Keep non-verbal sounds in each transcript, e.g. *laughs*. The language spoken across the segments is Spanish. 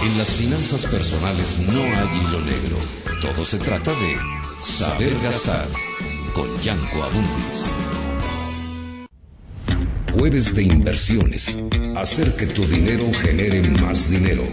En las finanzas personales no hay hilo negro. Todo se trata de saber gastar con Yanko Abundis. Jueves de inversiones. Hacer que tu dinero genere más dinero.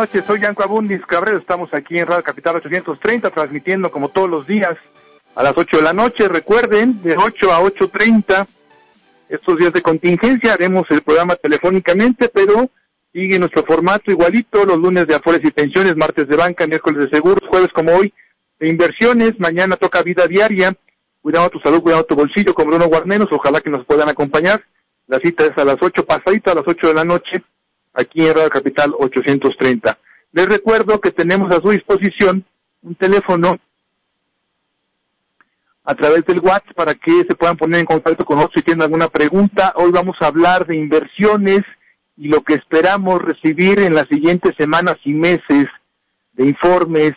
Noches, soy Yanko Abundis Cabrero, estamos aquí en Radio Capital 830 transmitiendo como todos los días a las 8 de la noche, recuerden, de 8 a 8.30, estos días de contingencia haremos el programa telefónicamente, pero sigue nuestro formato igualito, los lunes de Afores y Pensiones, martes de banca, miércoles de seguros, jueves como hoy de inversiones, mañana toca vida diaria, cuidado tu salud, cuidado tu bolsillo con Bruno Guarnenos, ojalá que nos puedan acompañar, la cita es a las 8 pasadita, a las 8 de la noche, aquí en Radio Capital 830. Les recuerdo que tenemos a su disposición un teléfono a través del WhatsApp para que se puedan poner en contacto con nosotros si tienen alguna pregunta. Hoy vamos a hablar de inversiones y lo que esperamos recibir en las siguientes semanas y meses de informes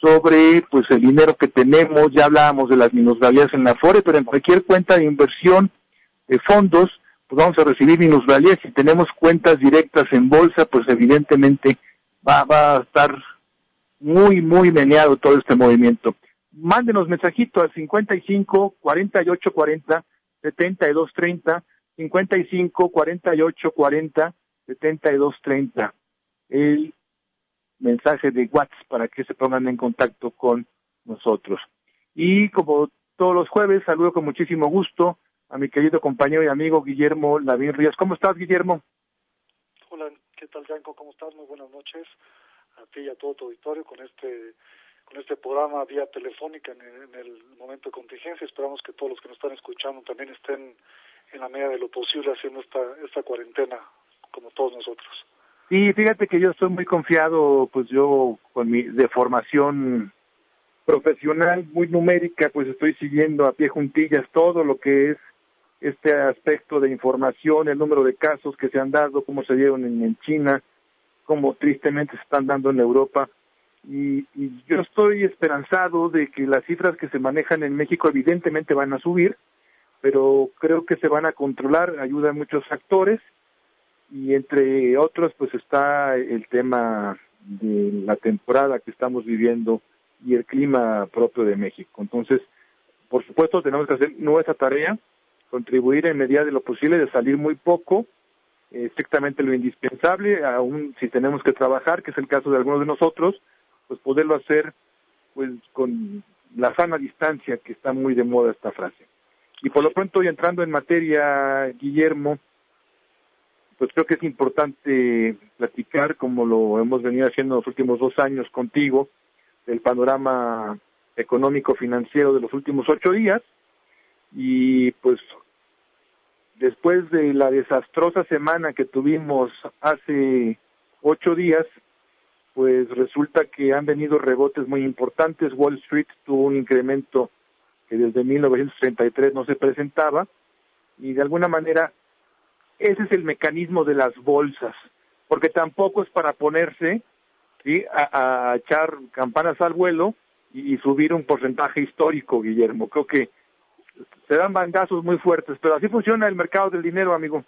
sobre pues el dinero que tenemos, ya hablábamos de las minusvalías en la FORE, pero en cualquier cuenta de inversión de fondos pues vamos a recibir minusvalías. Si tenemos cuentas directas en bolsa, pues evidentemente va, va a estar muy, muy meneado todo este movimiento. Mándenos mensajito al 55 48 40 72 30, 55 48 40 72 30. El mensaje de WhatsApp para que se pongan en contacto con nosotros. Y como todos los jueves. Saludo con muchísimo gusto a mi querido compañero y amigo Guillermo Lavín Ríos. ¿Cómo estás, Guillermo? Hola, ¿qué tal, Yanko? ¿Cómo estás? Muy buenas noches a ti y a todo tu auditorio con este con este programa vía telefónica en el, en el momento de contingencia. Esperamos que todos los que nos están escuchando también estén en la medida de lo posible haciendo esta, esta cuarentena como todos nosotros. Sí, fíjate que yo estoy muy confiado, pues yo con mi de formación profesional muy numérica, pues estoy siguiendo a pie juntillas todo lo que es este aspecto de información, el número de casos que se han dado, cómo se dieron en, China, cómo tristemente se están dando en Europa. Y, yo estoy esperanzado de que las cifras que se manejan en México evidentemente van a subir, pero creo que se van a controlar, ayudan muchos factores y entre otros pues está el tema de la temporada que estamos viviendo y el clima propio de México. Entonces, por supuesto, tenemos que hacer nuestra tarea, contribuir en medida de lo posible, de salir muy poco, eh, estrictamente lo indispensable, aún si tenemos que trabajar, que es el caso de algunos de nosotros, pues poderlo hacer pues con la sana distancia, que está muy de moda esta frase. Y por lo pronto, y entrando en materia, Guillermo, pues creo que es importante platicar, como lo hemos venido haciendo los últimos dos años contigo, del panorama económico financiero de los últimos ocho días y pues después de la desastrosa semana que tuvimos hace ocho días pues resulta que han venido rebotes muy importantes Wall Street tuvo un incremento que desde 1933 no se presentaba y de alguna manera ese es el mecanismo de las bolsas porque tampoco es para ponerse ¿sí? a, echar campanas al vuelo y, subir un porcentaje histórico, Guillermo. Creo que se dan bandazos muy fuertes, pero así funciona el mercado del dinero, amigo.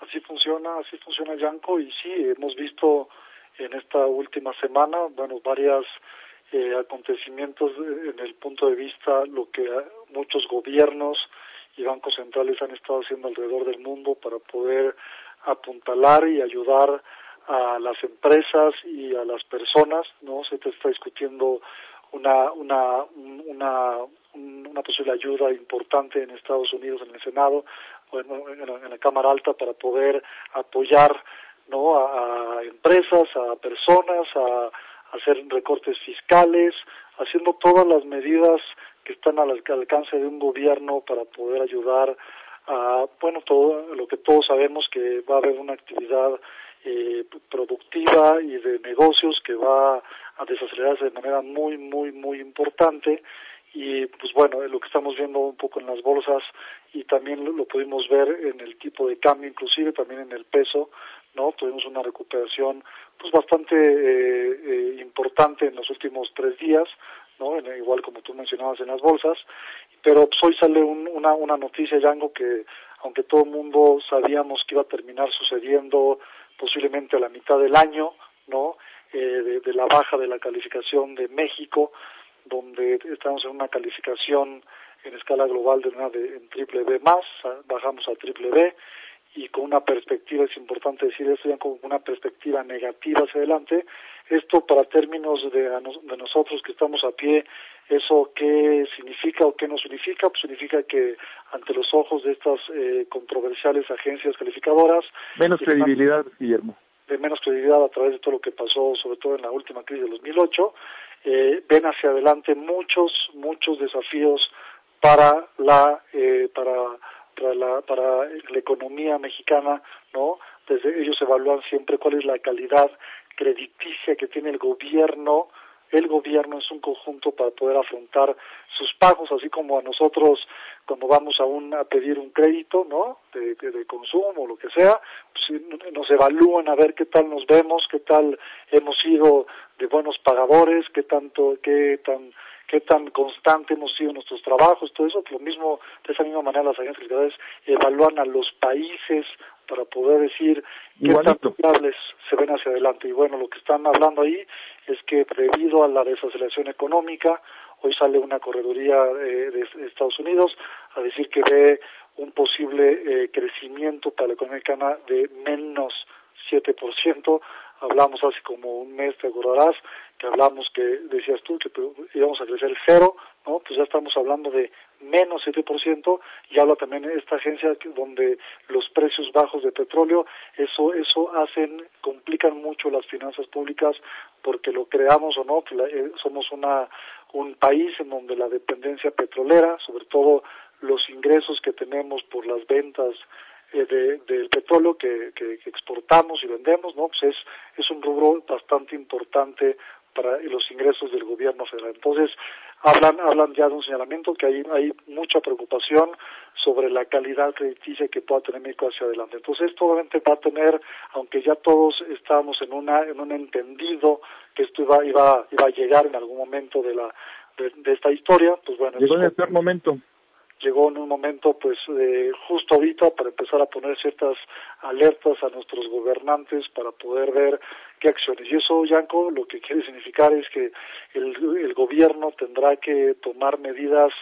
Así funciona, así funciona Yanko y sí, hemos visto en esta última semana, bueno, varias eh, acontecimientos en el punto de vista lo que muchos gobiernos y bancos centrales han estado haciendo alrededor del mundo para poder apuntalar y ayudar a las empresas y a las personas, ¿no? Se te está discutiendo una, una, una, una posible ayuda importante en Estados Unidos en el Senado, bueno, en la, en la Cámara Alta para poder apoyar, ¿no? A, empresas, a personas, a hacer recortes fiscales, haciendo todas las medidas que están al alcance de un gobierno para poder ayudar a, bueno, todo lo que todos sabemos que va a haber una actividad eh, productiva y de negocios que va a desacelerarse de manera muy, muy, muy importante. Y pues bueno, lo que estamos viendo un poco en las bolsas y también lo, pudimos ver en el tipo de cambio, inclusive también en el peso, ¿no? Tuvimos una recuperación pues bastante eh, eh, importante en los últimos tres días, ¿no? Igual como tú mencionabas en las bolsas, pero pues, hoy sale un, una, una noticia, Yango, que aunque todo el mundo sabíamos que iba a terminar sucediendo posiblemente a la mitad del año, ¿no? Eh, de, la baja de la calificación de México, donde estamos en una calificación en escala global de una de en triple B más, bajamos a triple B y con una perspectiva, es importante decir esto ya con una perspectiva negativa hacia adelante, esto para términos de, de nosotros que estamos a pie, eso qué significa o qué no significa, pues significa que ante los ojos de estas eh, controversiales agencias calificadoras... Menos credibilidad, Guillermo. De menos credibilidad a través de todo lo que pasó, sobre todo en la última crisis de 2008, eh, ven hacia adelante muchos, muchos desafíos para la, eh, para para la, para la economía mexicana, ¿no? Desde ellos evalúan siempre cuál es la calidad crediticia que tiene el gobierno, el gobierno es un conjunto para poder afrontar sus pagos, así como a nosotros cuando vamos a, un, a pedir un crédito, ¿no? De, de, de consumo o lo que sea, pues nos evalúan a ver qué tal nos vemos, qué tal hemos sido de buenos pagadores, qué tanto, qué tan qué tan constante hemos sido nuestros trabajos, todo eso, lo mismo, de esa misma manera las agencias calificadoras evalúan a los países para poder decir qué tan fiables se ven hacia adelante. Y bueno, lo que están hablando ahí es que debido a la desaceleración económica, hoy sale una correduría eh, de Estados Unidos a decir que ve un posible eh, crecimiento para la economía de menos 7%, hablamos hace como un mes, te acordarás, que hablamos que decías tú que íbamos a crecer cero, ¿no? Pues ya estamos hablando de menos 7% y habla también esta agencia donde los precios bajos de petróleo, eso eso hacen complican mucho las finanzas públicas porque lo creamos o no, pues eh, somos una un país en donde la dependencia petrolera, sobre todo los ingresos que tenemos por las ventas eh, de, del petróleo que, que, exportamos y vendemos, ¿no? Pues es, es un rubro bastante importante para los ingresos del gobierno federal. Entonces, hablan, hablan ya de un señalamiento que hay, hay mucha preocupación sobre la calidad crediticia que pueda tener México hacia adelante. Entonces, esto obviamente va a tener, aunque ya todos estábamos en una, en un entendido que esto iba, iba, iba a llegar en algún momento de la, de, esta historia, pues bueno. Llegó en el peor momento llegó en un momento pues eh, justo ahorita para empezar a poner ciertas alertas a nuestros gobernantes para poder ver qué acciones. Y eso, Yanko, lo que quiere significar es que el, el gobierno tendrá que tomar medidas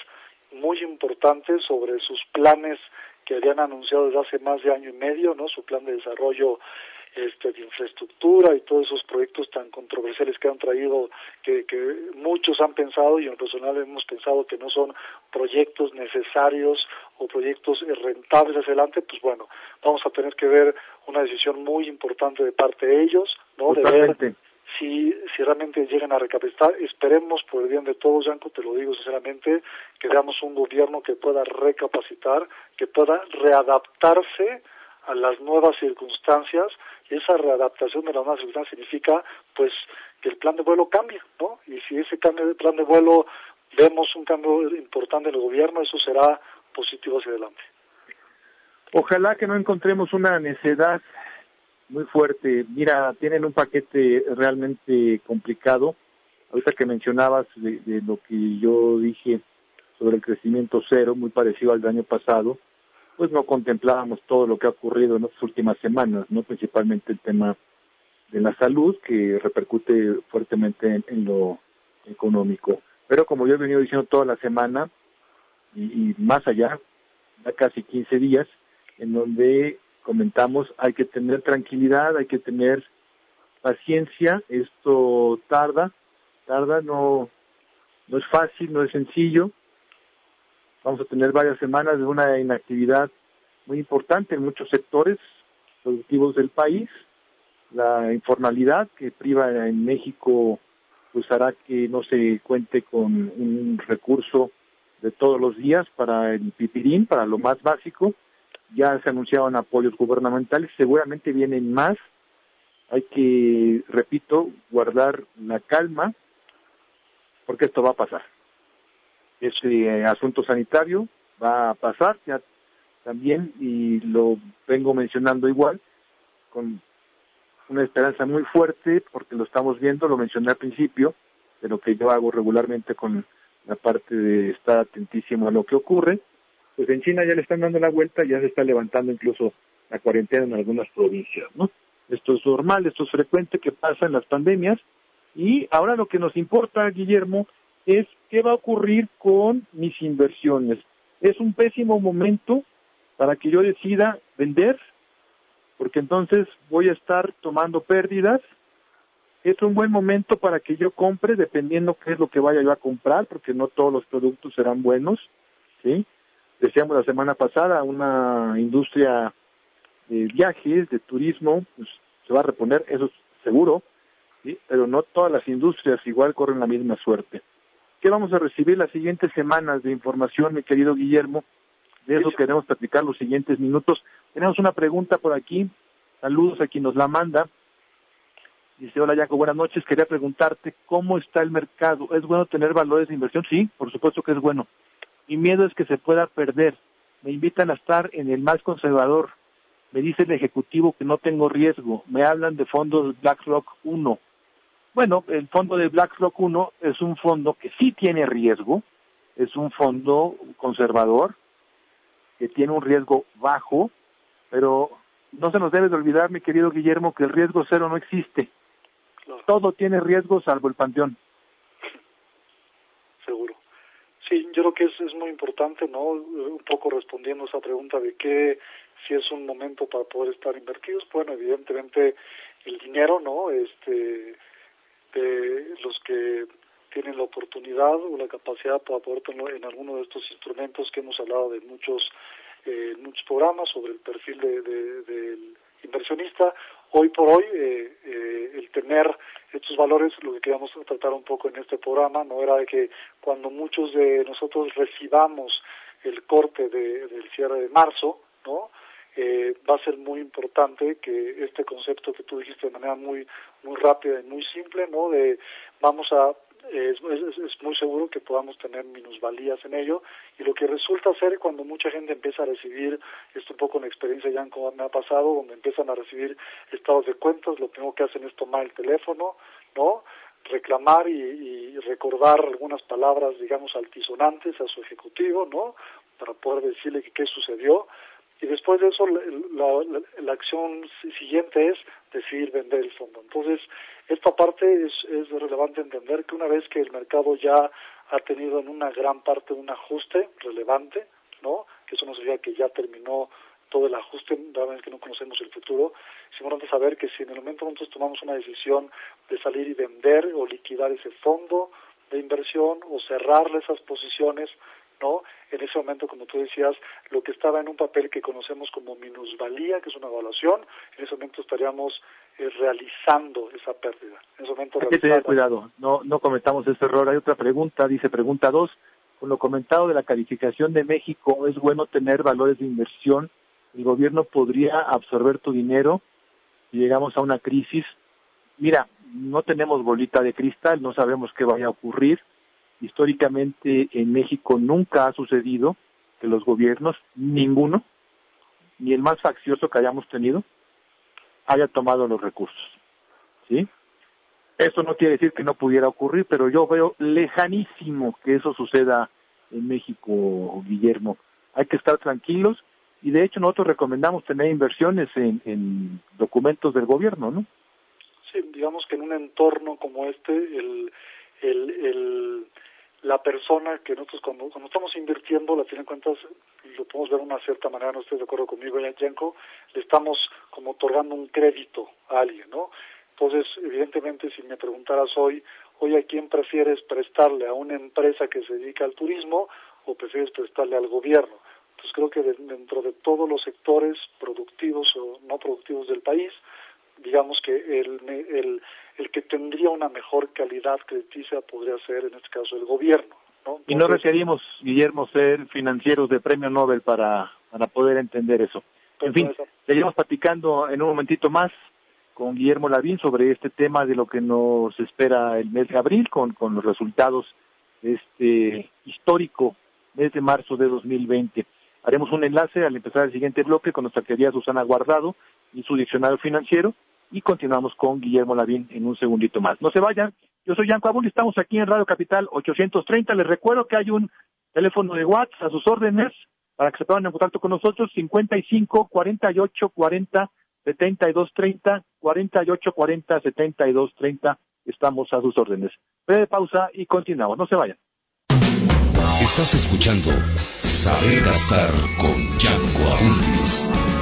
muy importantes sobre sus planes que habían anunciado desde hace más de año y medio, ¿no? Su plan de desarrollo este, de infraestructura y todos esos proyectos tan controversiales que han traído, que, que muchos han pensado y en personal hemos pensado que no son proyectos necesarios o proyectos rentables hacia adelante, pues bueno, vamos a tener que ver una decisión muy importante de parte de ellos, ¿no? De ver si, si realmente llegan a recapacitar. Esperemos, por el bien de todos, Yanko, te lo digo sinceramente, que veamos un gobierno que pueda recapacitar, que pueda readaptarse a las nuevas circunstancias y esa readaptación de las nuevas circunstancias significa pues que el plan de vuelo cambie, ¿no? Y si ese cambio de plan de vuelo vemos un cambio importante en el gobierno, eso será positivo hacia adelante. Ojalá que no encontremos una necedad muy fuerte. Mira, tienen un paquete realmente complicado. Ahorita que mencionabas de, de lo que yo dije sobre el crecimiento cero, muy parecido al del año pasado, pues no contemplábamos todo lo que ha ocurrido en las últimas semanas, no principalmente el tema de la salud que repercute fuertemente en, lo económico. Pero como yo he venido diciendo toda la semana y, más allá, ya casi 15 días, en donde comentamos hay que tener tranquilidad, hay que tener paciencia, esto tarda, tarda, no, no es fácil, no es sencillo, Vamos a tener varias semanas de una inactividad muy importante en muchos sectores productivos del país. La informalidad que priva en México pues hará que no se cuente con un recurso de todos los días para el pipirín, para lo más básico. Ya se anunciaron apoyos gubernamentales, seguramente vienen más. Hay que, repito, guardar la calma, porque esto va a pasar ese asunto sanitario va a pasar ya también y lo vengo mencionando igual con una esperanza muy fuerte porque lo estamos viendo, lo mencioné al principio, de lo que yo hago regularmente con la parte de estar atentísimo a lo que ocurre. Pues en China ya le están dando la vuelta, ya se está levantando incluso la cuarentena en algunas provincias, ¿no? Esto es normal, esto es frecuente que pasa en las pandemias y ahora lo que nos importa, Guillermo, es qué va a ocurrir con mis inversiones. Es un pésimo momento para que yo decida vender, porque entonces voy a estar tomando pérdidas. Es un buen momento para que yo compre, dependiendo qué es lo que vaya yo a comprar, porque no todos los productos serán buenos, ¿sí? Decíamos la semana pasada, una industria de viajes, de turismo, pues, se va a reponer, eso es seguro, ¿sí? Pero no todas las industrias igual corren la misma suerte. ¿Qué vamos a recibir las siguientes semanas de información, mi querido Guillermo? De eso queremos platicar los siguientes minutos. Tenemos una pregunta por aquí. Saludos a quien nos la manda. Dice, hola Jaco, buenas noches. Quería preguntarte cómo está el mercado. ¿Es bueno tener valores de inversión? Sí, por supuesto que es bueno. Mi miedo es que se pueda perder. Me invitan a estar en el más conservador. Me dice el ejecutivo que no tengo riesgo. Me hablan de fondos BlackRock 1. Bueno, el fondo de BlackRock 1 es un fondo que sí tiene riesgo, es un fondo conservador, que tiene un riesgo bajo, pero no se nos debe de olvidar, mi querido Guillermo, que el riesgo cero no existe. Todo tiene riesgo salvo el panteón. Seguro. Sí, yo creo que es, es muy importante, ¿no? Un poco respondiendo a esa pregunta de qué, si es un momento para poder estar invertidos. Bueno, evidentemente el dinero, ¿no? Este, de los que tienen la oportunidad o la capacidad para poder en alguno de estos instrumentos que hemos hablado de muchos eh, muchos programas sobre el perfil de, del inversionista. Hoy por hoy, eh, eh, el tener estos valores, lo que queríamos tratar un poco en este programa, no era de que cuando muchos de nosotros recibamos el corte del cierre de marzo, ¿no? Eh, va a ser muy importante que este concepto que tú dijiste de manera muy muy rápida y muy simple, ¿no? De vamos a es, es, muy seguro que podamos tener minusvalías en ello y lo que resulta ser cuando mucha gente empieza a recibir, esto un poco en experiencia ya me ha pasado, donde empiezan a recibir estados de cuentas, lo primero que hacen es tomar el teléfono, ¿no? reclamar y, y, recordar algunas palabras, digamos, altisonantes a su ejecutivo, ¿no? Para poder decirle qué sucedió y después de eso la, la, acción siguiente es decidir vender el fondo. Entonces, esta parte es, relevante entender que una vez que el mercado ya ha tenido en una gran parte un ajuste relevante, ¿no? Que eso no significa que ya terminó todo el ajuste, la vez que no conocemos el futuro, es importante saber que si en el momento nosotros tomamos una decisión de salir y vender o liquidar ese fondo de inversión o cerrarle esas posiciones, ¿no? En ese momento, como tú decías, lo que estaba en un papel que conocemos como minusvalía, que es una evaluación, en ese momento estaríamos eh, realizando esa pérdida. En ese momento Hay que tener cuidado, no, no cometamos ese error. Hay otra pregunta, dice pregunta dos. Con lo comentado de la calificación de México, ¿es bueno tener valores de inversión? ¿El gobierno podría absorber tu dinero si llegamos a una crisis? Mira, no tenemos bolita de cristal, no sabemos qué vaya a ocurrir históricamente en México nunca ha sucedido que los gobiernos, ninguno, ni el más faccioso que hayamos tenido, haya tomado los recursos. ¿Sí? Eso no quiere decir que no pudiera ocurrir, pero yo veo lejanísimo que eso suceda en México, Guillermo. Hay que estar tranquilos y de hecho nosotros recomendamos tener inversiones en, en documentos del gobierno, ¿no? Sí, digamos que en un entorno como este, el, el, el la persona que nosotros cuando, estamos invirtiendo, la tienen cuentas, lo podemos ver de una cierta manera, no estoy de acuerdo conmigo, Yanko, le estamos como otorgando un crédito a alguien, ¿no? Entonces, evidentemente, si me preguntaras hoy, hoy a quién prefieres prestarle, a una empresa que se dedica al turismo o prefieres prestarle al gobierno. Entonces, creo que dentro de todos los sectores productivos o no productivos del país, digamos que el, el, el que tendría una mejor calidad crediticia podría ser, en este caso, el gobierno. ¿no? y no requerimos, Guillermo, ser financieros de premio Nobel para, para poder entender eso. En fin, seguiremos platicando en un momentito más con Guillermo Lavín sobre este tema de lo que nos espera el mes de abril con, con los resultados de este histórico mes de marzo de 2020. Haremos un enlace al empezar el siguiente bloque con nuestra querida Susana Guardado y su diccionario financiero y continuamos con Guillermo Lavín en un segundito más. No se vayan, yo soy Yanko Abul, estamos aquí en Radio Capital 830. Les recuerdo que hay un teléfono de WhatsApp a sus órdenes para que se pongan en contacto con nosotros, 55 48 40 72 30, 48 40 72 30. Estamos a sus órdenes. Breve pausa y continuamos. No se vayan. Estás escuchando Saber Gastar con Yanko Abundis.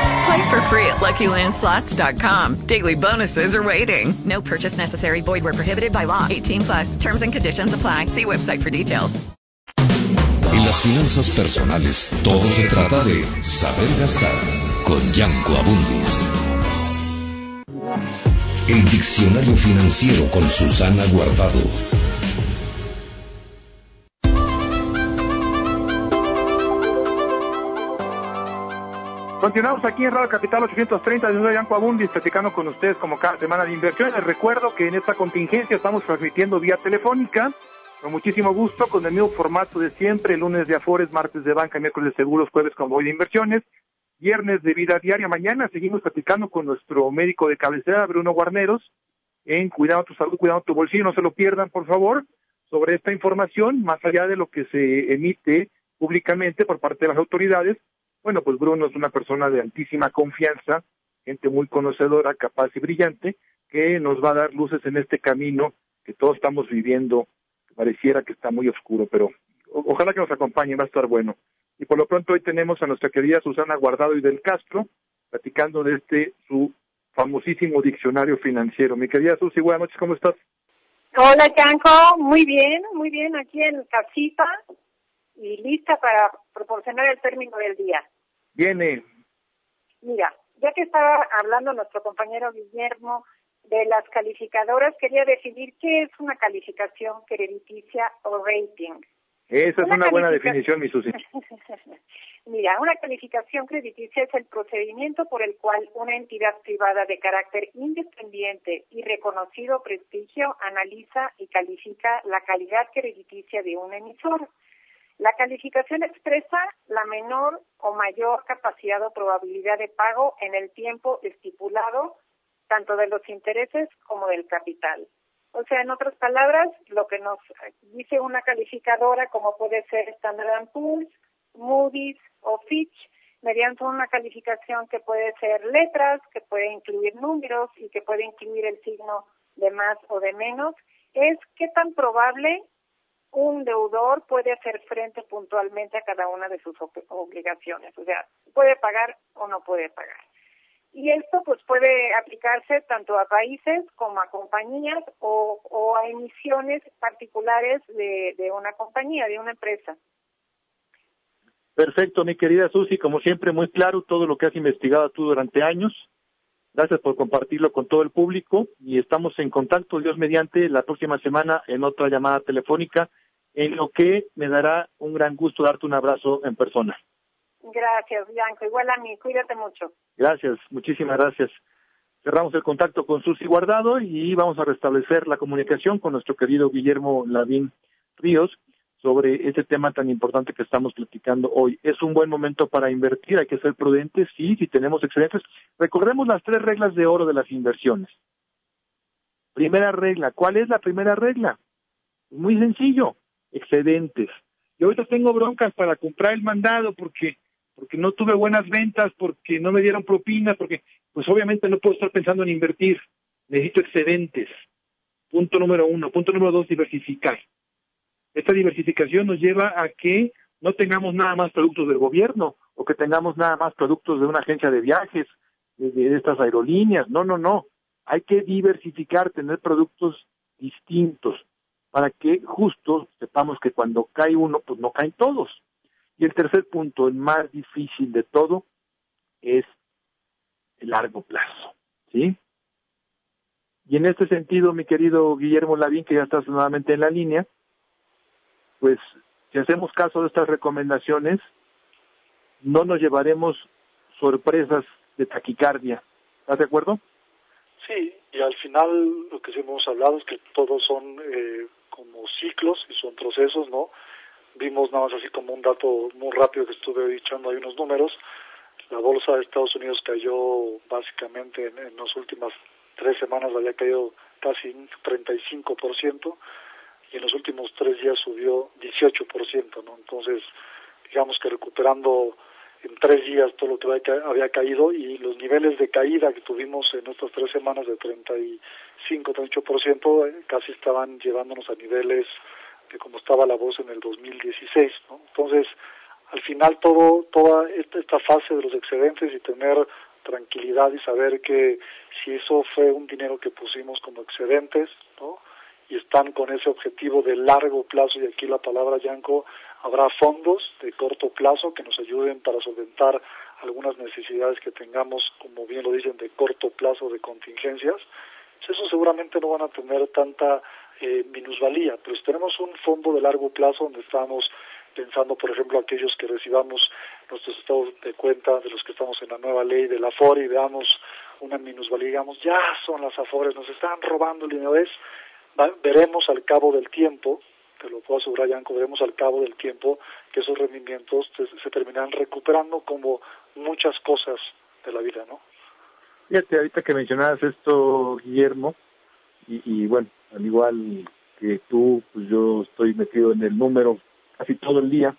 Play for free at LuckyLandSlots.com. Daily bonuses are waiting. No purchase necessary. Void where prohibited by law. 18 plus. Terms and conditions apply. See website for details. En las finanzas personales, todo se trata de saber gastar con Yanko Abundis. El diccionario financiero con Susana Guardado. Continuamos aquí en Radio Capital 830 de Nueva Yanco Abundis, platicando con ustedes como cada semana de inversiones. Les recuerdo que en esta contingencia estamos transmitiendo vía telefónica, con muchísimo gusto, con el mismo formato de siempre, lunes de Afores, martes de banca, miércoles de seguros, jueves con voy de inversiones, viernes de vida diaria. Mañana seguimos platicando con nuestro médico de cabecera, Bruno Guarneros, en Cuidado tu salud, cuidado tu bolsillo, no se lo pierdan, por favor, sobre esta información, más allá de lo que se emite públicamente por parte de las autoridades, bueno, pues Bruno es una persona de altísima confianza, gente muy conocedora, capaz y brillante, que nos va a dar luces en este camino que todos estamos viviendo, que pareciera que está muy oscuro, pero ojalá que nos acompañe, va a estar bueno. Y por lo pronto hoy tenemos a nuestra querida Susana Guardado y del Castro, platicando de este su famosísimo diccionario financiero. Mi querida Susi, buenas noches, ¿cómo estás? Hola, Chanco, muy bien, muy bien, aquí en casita y lista para proporcionar el término del día. Viene. Mira, ya que estaba hablando nuestro compañero Guillermo de las calificadoras, quería definir qué es una calificación crediticia o rating. Esa es una, buena definición, mi Susi. *laughs* Mira, una calificación crediticia es el procedimiento por el cual una entidad privada de carácter independiente y reconocido prestigio analiza y califica la calidad crediticia de un emisor. La calificación expresa la menor o mayor capacidad o probabilidad de pago en el tiempo estipulado, tanto de los intereses como del capital. O sea, en otras palabras, lo que nos dice una calificadora, como puede ser Standard Poor's, Moody's o Fitch, mediante una calificación que puede ser letras, que puede incluir números y que puede incluir el signo de más o de menos, es qué tan probable un deudor puede hacer frente puntualmente a cada una de sus obligaciones, o sea, puede pagar o no puede pagar. Y esto pues puede aplicarse tanto a países como a compañías o, a emisiones particulares de, de una compañía, de una empresa. Perfecto, mi querida Susi, como siempre muy claro todo lo que has investigado tú durante años. Gracias por compartirlo con todo el público y estamos en contacto, Dios mediante, la próxima semana en otra llamada telefónica, en lo que me dará un gran gusto darte un abrazo en persona. Gracias, Bianco. Igual a mí, cuídate mucho. Gracias, muchísimas gracias. Cerramos el contacto con Susi Guardado y vamos a restablecer la comunicación con nuestro querido Guillermo Lavín Ríos sobre este tema tan importante que estamos platicando hoy. Es un buen momento para invertir, hay que ser prudentes, sí, si tenemos excedentes. Recordemos las tres reglas de oro de las inversiones. Primera regla, ¿cuál es la primera regla? Muy sencillo, excedentes. Y ahorita tengo broncas para comprar el mandado porque porque no tuve buenas ventas, porque no me dieron propinas, porque pues obviamente no puedo estar pensando en invertir. Necesito excedentes. Punto número uno. Punto número dos, diversificar. Esta diversificación nos lleva a que no tengamos nada más productos del gobierno o que tengamos nada más productos de una agencia de viajes, de, estas aerolíneas. No, no, no. Hay que diversificar, tener productos distintos para que justo sepamos que cuando cae uno, pues no caen todos. Y el tercer punto, el más difícil de todo, es el largo plazo, ¿sí? Y en este sentido, mi querido Guillermo Lavín, que ya estás nuevamente en la línea, pues si hacemos caso de estas recomendaciones, no nos llevaremos sorpresas de taquicardia. ¿Estás de acuerdo? Sí, y al final lo que sí hemos hablado es que todos son eh, como ciclos y son procesos, ¿no? Vimos nada más así como un dato muy rápido que estuve echando hay unos números. La bolsa de Estados Unidos cayó básicamente en, en las últimas tres semanas, había caído casi un 35% y en los últimos tres días subió 18%, ¿no? Entonces, digamos que recuperando en tres días todo lo que había, caído y los niveles de caída que tuvimos en estas tres semanas de 30 y 5,38%, eh, casi estaban llevándonos a niveles de como estaba la voz en el 2016. ¿no? Entonces, al final, todo toda esta fase de los excedentes y tener tranquilidad y saber que si eso fue un dinero que pusimos como excedentes, ¿no? y están con ese objetivo de largo plazo, y aquí la palabra Yanko, habrá fondos de corto plazo que nos ayuden para solventar algunas necesidades que tengamos, como bien lo dicen, de corto plazo de contingencias, pues eso seguramente no van a tener tanta eh, minusvalía, pero si tenemos un fondo de largo plazo donde estamos pensando, por ejemplo, aquellos que recibamos nuestros estados de cuenta de los que estamos en la nueva ley de la y veamos una minusvalía, digamos, ya son las AFORES, nos están robando el dinero, es veremos al cabo del tiempo, te lo puedo asegurar, Yanko, veremos al cabo del tiempo que esos rendimientos se, terminarán recuperando como muchas cosas de la vida, ¿no? Fíjate, ahorita que mencionabas esto, Guillermo, y, y bueno, al igual que tú, pues yo estoy metido en el número casi todo el día.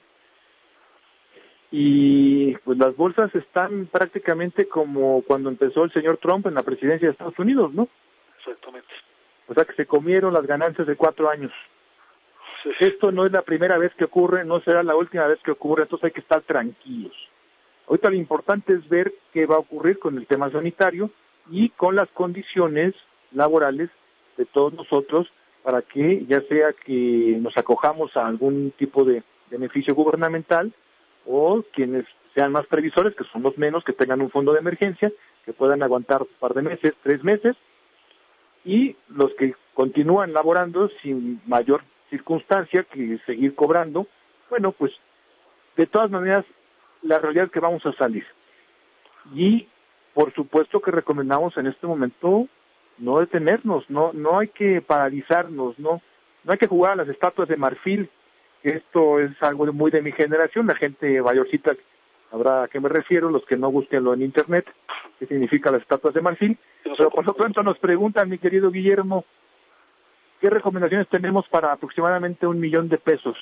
Y pues las bolsas están prácticamente como cuando empezó el señor Trump en la presidencia de Estados Unidos, ¿no? Exactamente. O sea que se comieron las ganancias de cuatro años. Esto no es la primera vez que ocurre, no será la última vez que ocurre, entonces hay que estar tranquilos. Ahorita lo importante es ver qué va a ocurrir con el tema sanitario y con las condiciones laborales de todos nosotros para que ya sea que nos acojamos a algún tipo de beneficio gubernamental o quienes sean más previsores, que son los menos, que tengan un fondo de emergencia, que puedan aguantar un par de meses, tres meses, y los que continúan laborando sin mayor circunstancia que seguir cobrando, bueno, pues de todas maneras la realidad es que vamos a salir. Y por supuesto que recomendamos en este momento no detenernos, no no hay que paralizarnos, no no hay que jugar a las estatuas de marfil, que esto es algo muy de mi generación, la gente mayorcita habrá a qué me refiero, los que no busquenlo en internet, qué significa las estatuas de marfil, pero por lo pronto nos preguntan, mi querido Guillermo, ¿qué recomendaciones tenemos para aproximadamente un millón de pesos?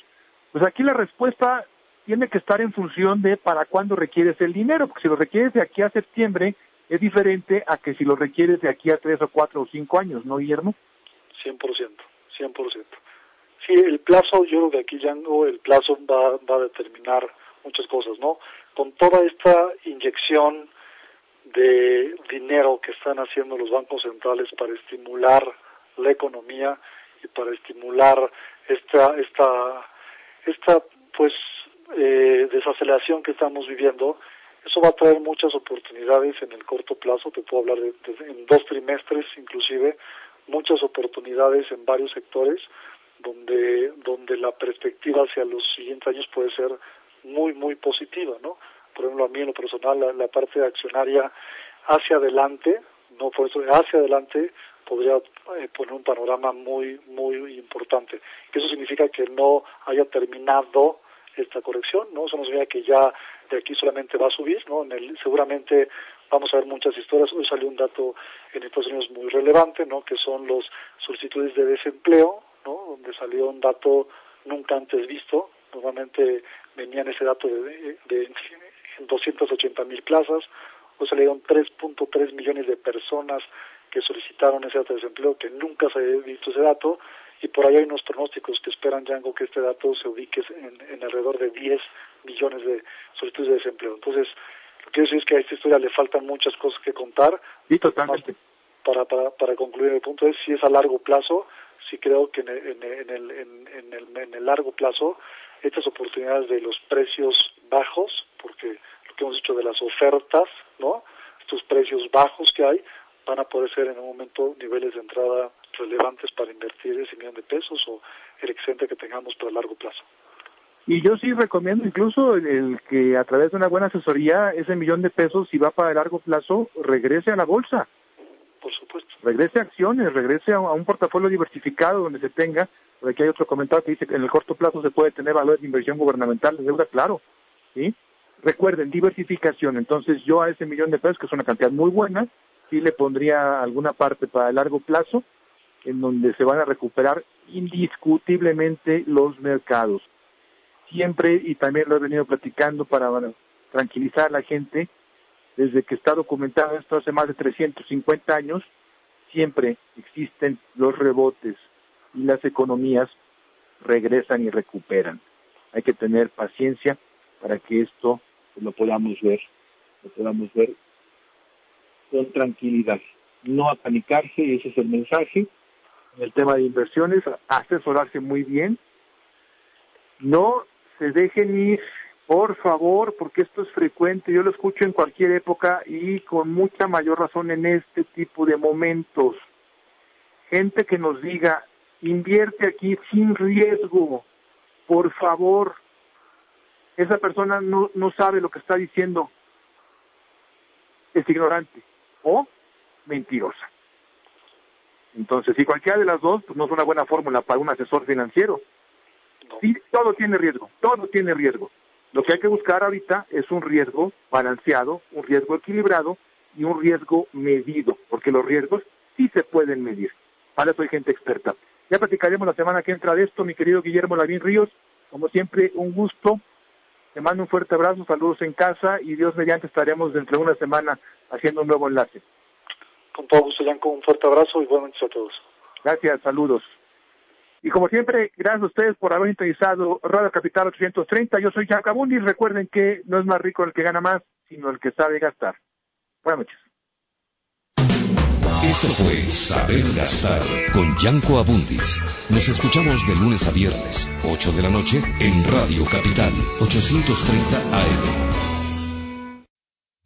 Pues aquí la respuesta tiene que estar en función de para cuándo requieres el dinero, porque si lo requieres de aquí a septiembre es diferente a que si lo requieres de aquí a tres o cuatro o cinco años, ¿no, Guillermo? 100%, 100%. Sí, el plazo, yo creo que aquí ya no, el plazo va, va a determinar muchas cosas, ¿no? Con toda esta inyección de dinero que están haciendo los bancos centrales para estimular la economía y para estimular esta esta esta pues eh, desaceleración que estamos viviendo eso va a traer muchas oportunidades en el corto plazo te puedo hablar de, en dos trimestres inclusive muchas oportunidades en varios sectores donde donde la perspectiva hacia los siguientes años puede ser muy muy positiva no por ejemplo, a mí en lo personal, la, parte accionaria hacia adelante, no por eso, hacia adelante podría eh, poner un panorama muy, muy importante. Eso significa que no haya terminado esta corrección, ¿no? Eso no significa que ya de aquí solamente va a subir, ¿no? En el, seguramente vamos a ver muchas historias. Hoy salió un dato en Estados Unidos muy relevante, ¿no? Que son los solicitudes de desempleo, ¿no? Donde salió un dato nunca antes visto. Normalmente venían ese dato de, de, de 280 mil plazas, o salieron 3.3 millones de personas que solicitaron ese dato de desempleo, que nunca se había visto ese dato, y por ahí hay unos pronósticos que esperan, Django, que este dato se ubique en, alrededor de 10 millones de solicitudes de desempleo. Entonces, lo que quiero decir es que a esta historia le faltan muchas cosas que contar. Y totalmente. Para, para, para concluir el punto es, si es a largo plazo, sí creo que en en, en, el, en, el, en el largo plazo estas oportunidades de los precios bajos, porque lo que hemos dicho de las ofertas, ¿no? Estos precios bajos que hay van a poder ser en un momento niveles de entrada relevantes para invertir ese millón de pesos o el excedente que tengamos para largo plazo. Y yo sí recomiendo incluso el, que a través de una buena asesoría ese millón de pesos, si va para largo plazo, regrese a la bolsa. Por supuesto. Regrese a acciones, regrese a un portafolio diversificado donde se tenga por aquí hay otro comentario que dice que en el corto plazo se puede tener valores de inversión gubernamental de deuda, claro. ¿sí? Recuerden, diversificación. Entonces yo a ese millón de pesos, que es una cantidad muy buena, sí le pondría alguna parte para el largo plazo, en donde se van a recuperar indiscutiblemente los mercados. Siempre, y también lo he venido platicando para tranquilizar a la gente, desde que está documentado esto hace más de 350 años, siempre existen los rebotes y las economías regresan y recuperan. Hay que tener paciencia para que esto lo podamos ver, lo podamos ver con tranquilidad. No apanicarse, ese es el mensaje. En el tema de inversiones, asesorarse muy bien. No se dejen ir, por favor, porque esto es frecuente. Yo lo escucho en cualquier época y con mucha mayor razón en este tipo de momentos. Gente que nos diga, invierte aquí sin riesgo, por favor. Esa persona no, no sabe lo que está diciendo. Es ignorante o mentirosa. Entonces, si cualquiera de las dos, pues no es una buena fórmula para un asesor financiero. Sí, todo tiene riesgo, todo tiene riesgo. Lo que hay que buscar ahorita es un riesgo balanceado, un riesgo equilibrado y un riesgo medido, porque los riesgos sí se pueden medir. Para eso hay gente experta. Ya platicaremos la semana que entra de esto, mi querido Guillermo Lavín Ríos. Como siempre, un gusto. Te mando un fuerte abrazo, saludos en casa y Dios mediante estaremos dentro de una semana haciendo un nuevo enlace. Con todo gusto, con un fuerte abrazo y buenas noches a todos. Gracias, saludos. Y como siempre, gracias a ustedes por haber interesado Radio Capital 830. Yo soy y Recuerden que no es más rico el que gana más, sino el que sabe gastar. Buenas noches. Esto fue Saber Gastar con Yanko Abundis. Nos escuchamos de lunes a viernes, 8 de la noche, en Radio Capital, 830 AM.